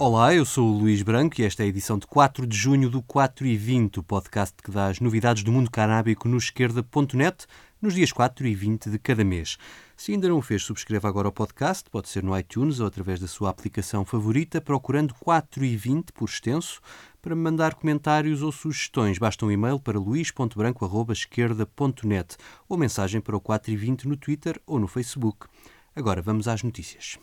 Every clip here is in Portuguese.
Olá, eu sou o Luís Branco e esta é a edição de 4 de junho do 4 e 20, o podcast que dá as novidades do mundo canábico no esquerda.net nos dias 4 e 20 de cada mês. Se ainda não o fez, subscreva agora o podcast, pode ser no iTunes ou através da sua aplicação favorita, procurando 4 e 20 por extenso. Para me mandar comentários ou sugestões, basta um e-mail para luís.branco.esquerda.net ou mensagem para o 4 e 20 no Twitter ou no Facebook. Agora vamos às notícias.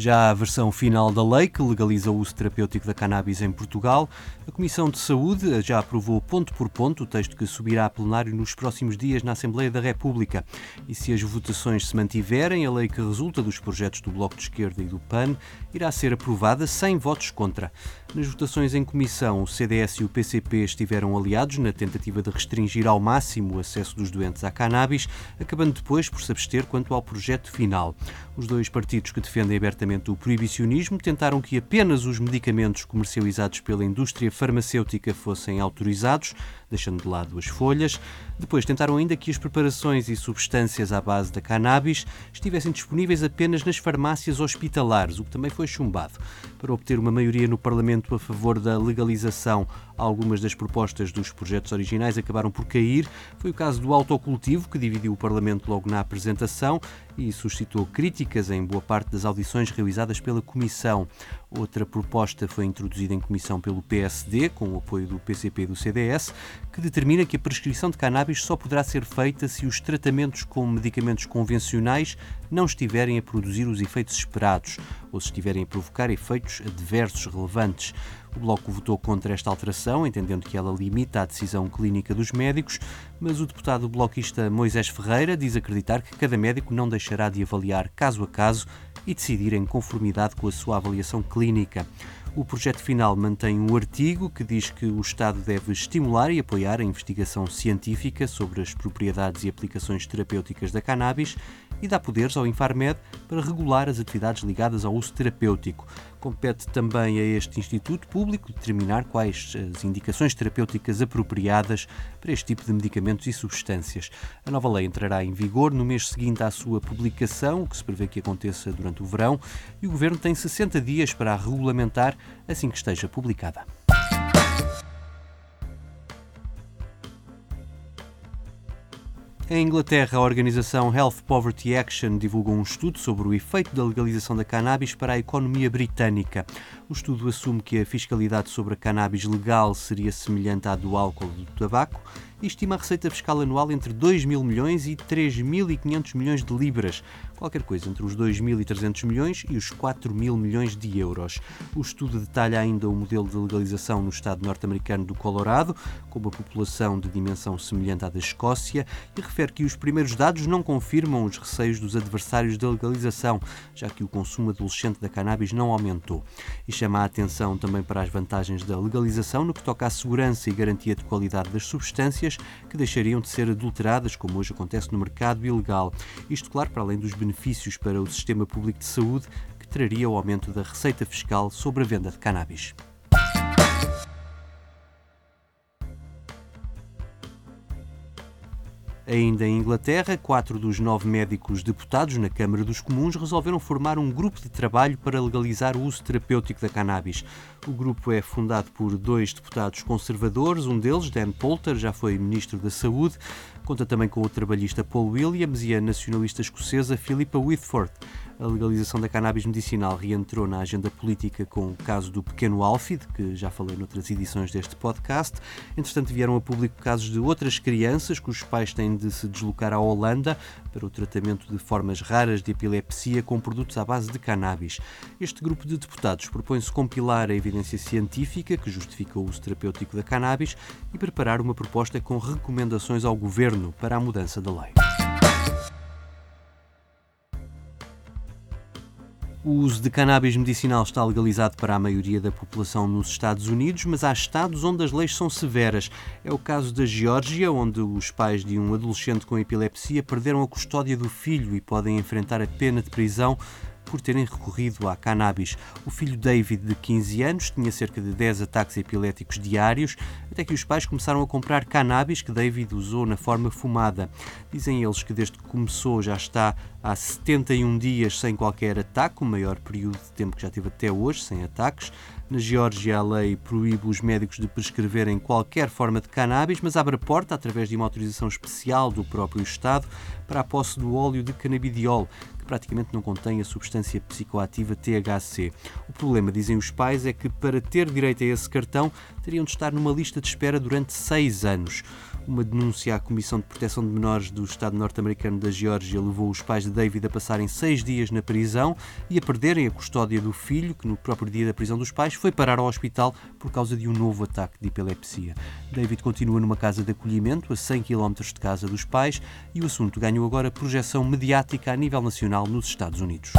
Já a versão final da lei que legaliza o uso terapêutico da cannabis em Portugal, a Comissão de Saúde já aprovou ponto por ponto o texto que subirá a plenário nos próximos dias na Assembleia da República. E se as votações se mantiverem, a lei que resulta dos projetos do Bloco de Esquerda e do PAN irá ser aprovada sem votos contra. Nas votações em comissão, o CDS e o PCP estiveram aliados na tentativa de restringir ao máximo o acesso dos doentes à cannabis, acabando depois por se abster quanto ao projeto final. Os dois partidos que defendem abertamente o proibicionismo tentaram que apenas os medicamentos comercializados pela indústria farmacêutica fossem autorizados, deixando de lado as folhas. Depois tentaram ainda que as preparações e substâncias à base da cannabis estivessem disponíveis apenas nas farmácias hospitalares, o que também foi chumbado. Para obter uma maioria no Parlamento a favor da legalização, algumas das propostas dos projetos originais acabaram por cair. Foi o caso do autocultivo, que dividiu o Parlamento logo na apresentação e suscitou críticas em boa parte das audições realizadas pela Comissão. Outra proposta foi introduzida em comissão pelo PSD, com o apoio do PCP e do CDS, que determina que a prescrição de cannabis só poderá ser feita se os tratamentos com medicamentos convencionais não estiverem a produzir os efeitos esperados ou se estiverem a provocar efeitos adversos relevantes. O Bloco votou contra esta alteração, entendendo que ela limita a decisão clínica dos médicos, mas o deputado bloquista Moisés Ferreira diz acreditar que cada médico não deixará de avaliar caso a caso e decidir em conformidade com a sua avaliação clínica. O projeto final mantém um artigo que diz que o Estado deve estimular e apoiar a investigação científica sobre as propriedades e aplicações terapêuticas da cannabis e dá poderes ao Infarmed para regular as atividades ligadas ao uso terapêutico. Compete também a este Instituto Público determinar quais as indicações terapêuticas apropriadas para este tipo de medicamentos e substâncias. A nova lei entrará em vigor no mês seguinte à sua publicação, o que se prevê que aconteça durante o verão, e o Governo tem 60 dias para a regulamentar assim que esteja publicada. Em Inglaterra, a organização Health Poverty Action divulgou um estudo sobre o efeito da legalização da cannabis para a economia britânica. O estudo assume que a fiscalidade sobre a cannabis legal seria semelhante à do álcool e do tabaco e estima a receita fiscal anual entre 2 mil milhões e 3.500 milhões de libras, qualquer coisa entre os 2.300 milhões e os 4 mil milhões de euros. O estudo detalha ainda o modelo de legalização no estado norte-americano do Colorado, com uma população de dimensão semelhante à da Escócia, e refere que os primeiros dados não confirmam os receios dos adversários da legalização, já que o consumo adolescente da cannabis não aumentou. E chama a atenção também para as vantagens da legalização no que toca à segurança e garantia de qualidade das substâncias que deixariam de ser adulteradas, como hoje acontece no mercado ilegal. Isto, claro, para além dos benefícios para o sistema público de saúde, que traria o aumento da receita fiscal sobre a venda de cannabis. Ainda em Inglaterra, quatro dos nove médicos deputados na Câmara dos Comuns resolveram formar um grupo de trabalho para legalizar o uso terapêutico da cannabis. O grupo é fundado por dois deputados conservadores, um deles, Dan Poulter, já foi Ministro da Saúde, conta também com o trabalhista Paul Williams e a nacionalista escocesa Philippa Whitford. A legalização da cannabis medicinal reentrou na agenda política com o caso do pequeno Alfie, que já falei noutras edições deste podcast. Entretanto, vieram a público casos de outras crianças cujos pais têm de se deslocar à Holanda para o tratamento de formas raras de epilepsia com produtos à base de cannabis. Este grupo de deputados propõe-se compilar a evidência científica que justifica o uso terapêutico da cannabis e preparar uma proposta com recomendações ao governo para a mudança da lei. O uso de cannabis medicinal está legalizado para a maioria da população nos Estados Unidos, mas há estados onde as leis são severas. É o caso da Geórgia, onde os pais de um adolescente com epilepsia perderam a custódia do filho e podem enfrentar a pena de prisão por terem recorrido à cannabis. O filho David, de 15 anos, tinha cerca de 10 ataques epiléticos diários, até que os pais começaram a comprar cannabis que David usou na forma fumada. Dizem eles que desde que começou já está há 71 dias sem qualquer ataque, o maior período de tempo que já teve até hoje, sem ataques. Na Geórgia, a lei proíbe os médicos de prescreverem qualquer forma de cannabis, mas abre a porta, através de uma autorização especial do próprio Estado, para a posse do óleo de canabidiol, praticamente não contém a substância psicoativa THC. O problema, dizem os pais, é que para ter direito a esse cartão teriam de estar numa lista de espera durante seis anos. Uma denúncia à Comissão de Proteção de Menores do Estado norte-americano da Geórgia levou os pais de David a passarem seis dias na prisão e a perderem a custódia do filho, que no próprio dia da prisão dos pais foi parar ao hospital por causa de um novo ataque de epilepsia. David continua numa casa de acolhimento a 100 km de casa dos pais e o assunto ganhou agora projeção mediática a nível nacional nos Estados Unidos.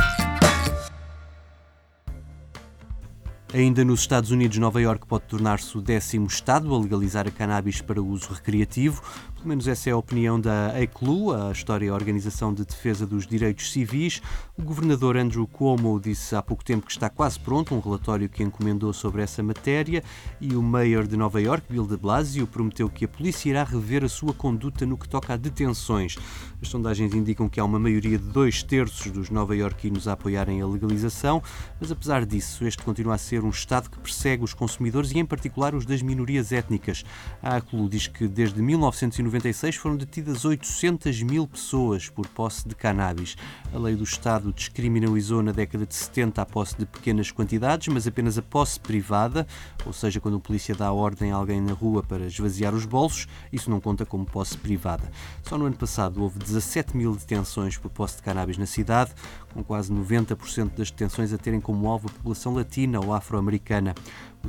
Ainda nos Estados Unidos, Nova York pode tornar-se o décimo estado a legalizar a cannabis para uso recreativo. Pelo menos essa é a opinião da ECLU, a História Organização de Defesa dos Direitos Civis. O governador Andrew Cuomo disse há pouco tempo que está quase pronto um relatório que encomendou sobre essa matéria e o mayor de Nova York, Bill de Blasio, prometeu que a polícia irá rever a sua conduta no que toca a detenções. As sondagens indicam que há uma maioria de dois terços dos nova-iorquinos a apoiarem a legalização, mas apesar disso, este continua a ser um Estado que persegue os consumidores e, em particular, os das minorias étnicas. A ACLU diz que desde 1990 1996 foram detidas 800 mil pessoas por posse de cannabis. A lei do Estado descriminalizou na década de 70 a posse de pequenas quantidades, mas apenas a posse privada, ou seja, quando o polícia dá ordem a alguém na rua para esvaziar os bolsos, isso não conta como posse privada. Só no ano passado houve 17 mil detenções por posse de cannabis na cidade, com quase 90% das detenções a terem como alvo a população latina ou afro-americana.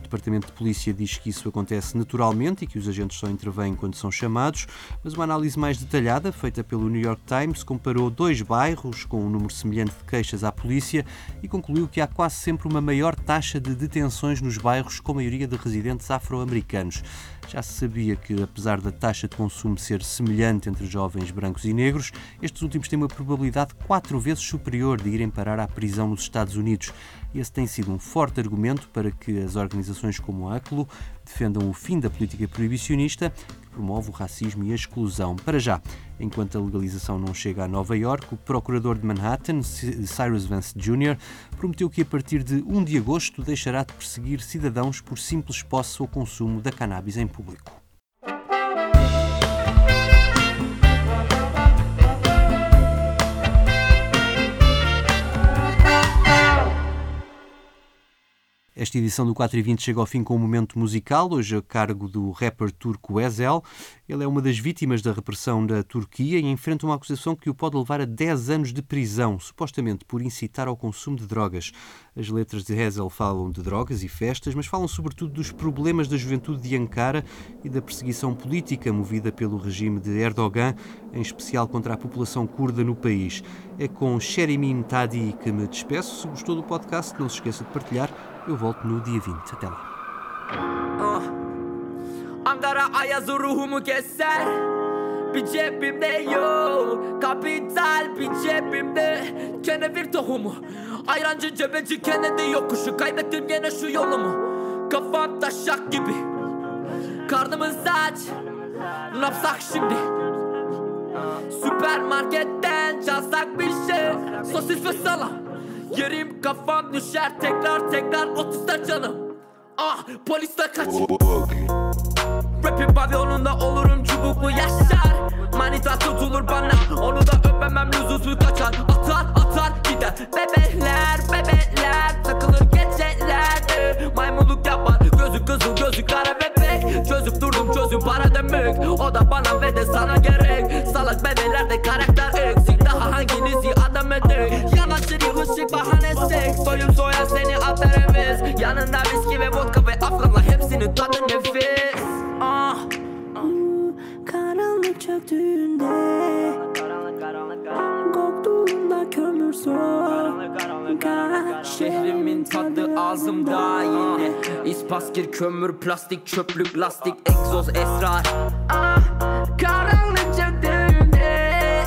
O Departamento de Polícia diz que isso acontece naturalmente e que os agentes só intervêm quando são chamados, mas uma análise mais detalhada, feita pelo New York Times, comparou dois bairros com um número semelhante de queixas à polícia e concluiu que há quase sempre uma maior taxa de detenções nos bairros com maioria de residentes afro-americanos. Já se sabia que, apesar da taxa de consumo ser semelhante entre jovens brancos e negros, estes últimos têm uma probabilidade quatro vezes superior de irem parar à prisão nos Estados Unidos. Esse tem sido um forte argumento para que as organizações como a ACLU defendam o fim da política proibicionista que promove o racismo e a exclusão. Para já, enquanto a legalização não chega a Nova York, o procurador de Manhattan, Cyrus Vance Jr., prometeu que a partir de 1 de agosto deixará de perseguir cidadãos por simples posse ou consumo da cannabis em público. Esta edição do 4 e 20 chega ao fim com um momento musical, hoje a cargo do rapper turco Ezel. Ele é uma das vítimas da repressão da Turquia e enfrenta uma acusação que o pode levar a 10 anos de prisão, supostamente por incitar ao consumo de drogas. As letras de Ezel falam de drogas e festas, mas falam sobretudo dos problemas da juventude de Ankara e da perseguição política movida pelo regime de Erdogan, em especial contra a população curda no país. É com Sherimin Tadi que me despeço. Se gostou do podcast, não se esqueça de partilhar eu volto no dia 20. Até lá. Ah. Ankara ayazı ruhumu keser. Bir cebimde yok. Kapital bir cebimde. Kenevir tohumu. Ayrancı cebeci Kennedy yokuşu. Kaybettim yine şu yolumu. Kafam taşak gibi. Karnımın saç Napsak şimdi? Süpermarketten çalsak bir şey. Sosis ve salam. Yerim kafam düşer. Tekrar tekrar otuzda canım. Ah polisler kaç Rapin pavyonunda olurum çubuklu yaşar. Manita tutulur bana Onu da öpemem lüzumsuz kaçar. Atar atar gider. Bebeler bebeler Takılır geceler. Maymunluk yapar Gözü kızıl gözü kara bebek. Çözüp durdum çözüm para demek. O da bana ve de sana gerek. Salak bebelerde karakter eksik. Daha hanginizi adam edek? Yanaşır yıkışık bahanesi Soyum soyar seni atar Yanında viski ve vodka tayini İspaskir kömür plastik çöplük lastik egzoz esrar. Ah, Karanlık çöktüğünde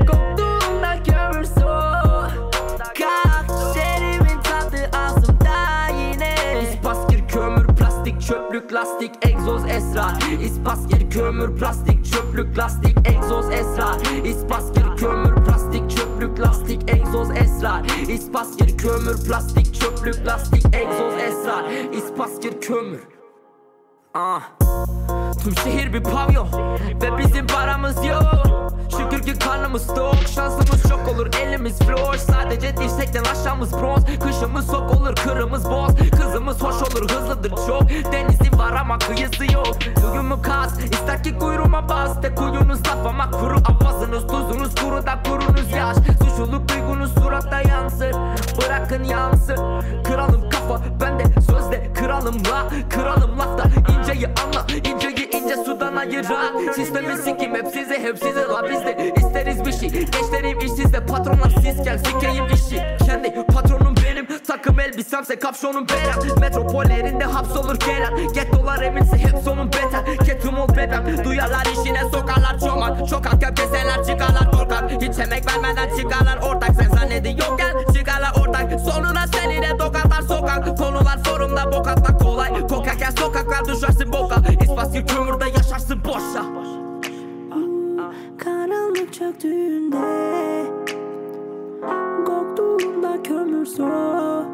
Koktuğunda kömür soğuk Karakterimin tadı ağzımda yine. İspaskir kömür plastik çöplük lastik egzoz esrar. İspaskir kömür plastik çöplük lastik egzoz esrar. İspaskir kömür plastik çöplük lastik egzoz esrar. İspaskir kömür plastik Ah. Tüm şehir bir pavyon Ve bizim paramız yok Ki karnımız tok. Şansımız çok olur elimiz flor Sadece dirsekten aşağımız bronz. Kışımız sok olur kırımız boz. Kızımız hoş olur hızlıdır çok. Denizi var ama kıyısı yok. Duyumu kas ister ki kuyruğuma bas. De kuyunuz laf ama kuru Avazınız tuzunuz kuru da kurunuz yaş. Suçluluk duygunuz suratta yansır. Bırakın yansın Kralım kafa bende sözde kralım la Kralım lafta inceyi anla inceyi ince sudan ayıran Sistemi sikim hep size hep size la biz de isteriz bir şey Gençlerim işsizde. Patronlar siz gel sikeyim işi. Kendi patronum benim takım elbisemse kapşonum berem Metropollerinde hapsolur gelen Gettolar eminse hep sonun beter. Ketum ol bebem duyarlar işine sokarlar çomak. Çokak köpeseler çıkarlar korkak. Hiç emek vermeden çıkarlar ortak. Sen zannediyorken çıkarlar ortak. Sonuna seninle tokarlar sokak. Konular sorumda bok atmak kolay. Kokarken sokaklar düşersin boka İspaskül kömürde yaşarsın boşa. Karanlık çöktüğünde Koktuğunda kömür sokak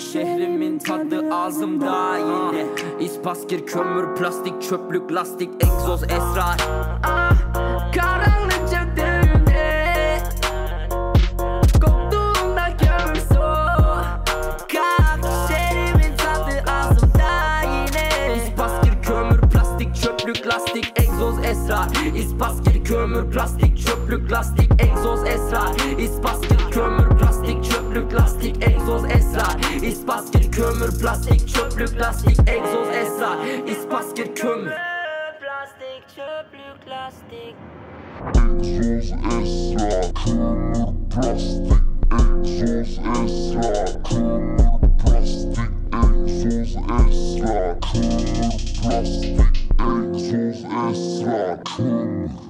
Şehrimin tadı ağzımda yine. İspaskir kömür plastik çöplük lastik egzoz esrar Ah. Karanlık çöktüğünde plus plastique. Exos extra, kömür plastik. Exos extra, kömür plastik. Exos extra, kömür plastik. Exos extra, kömür.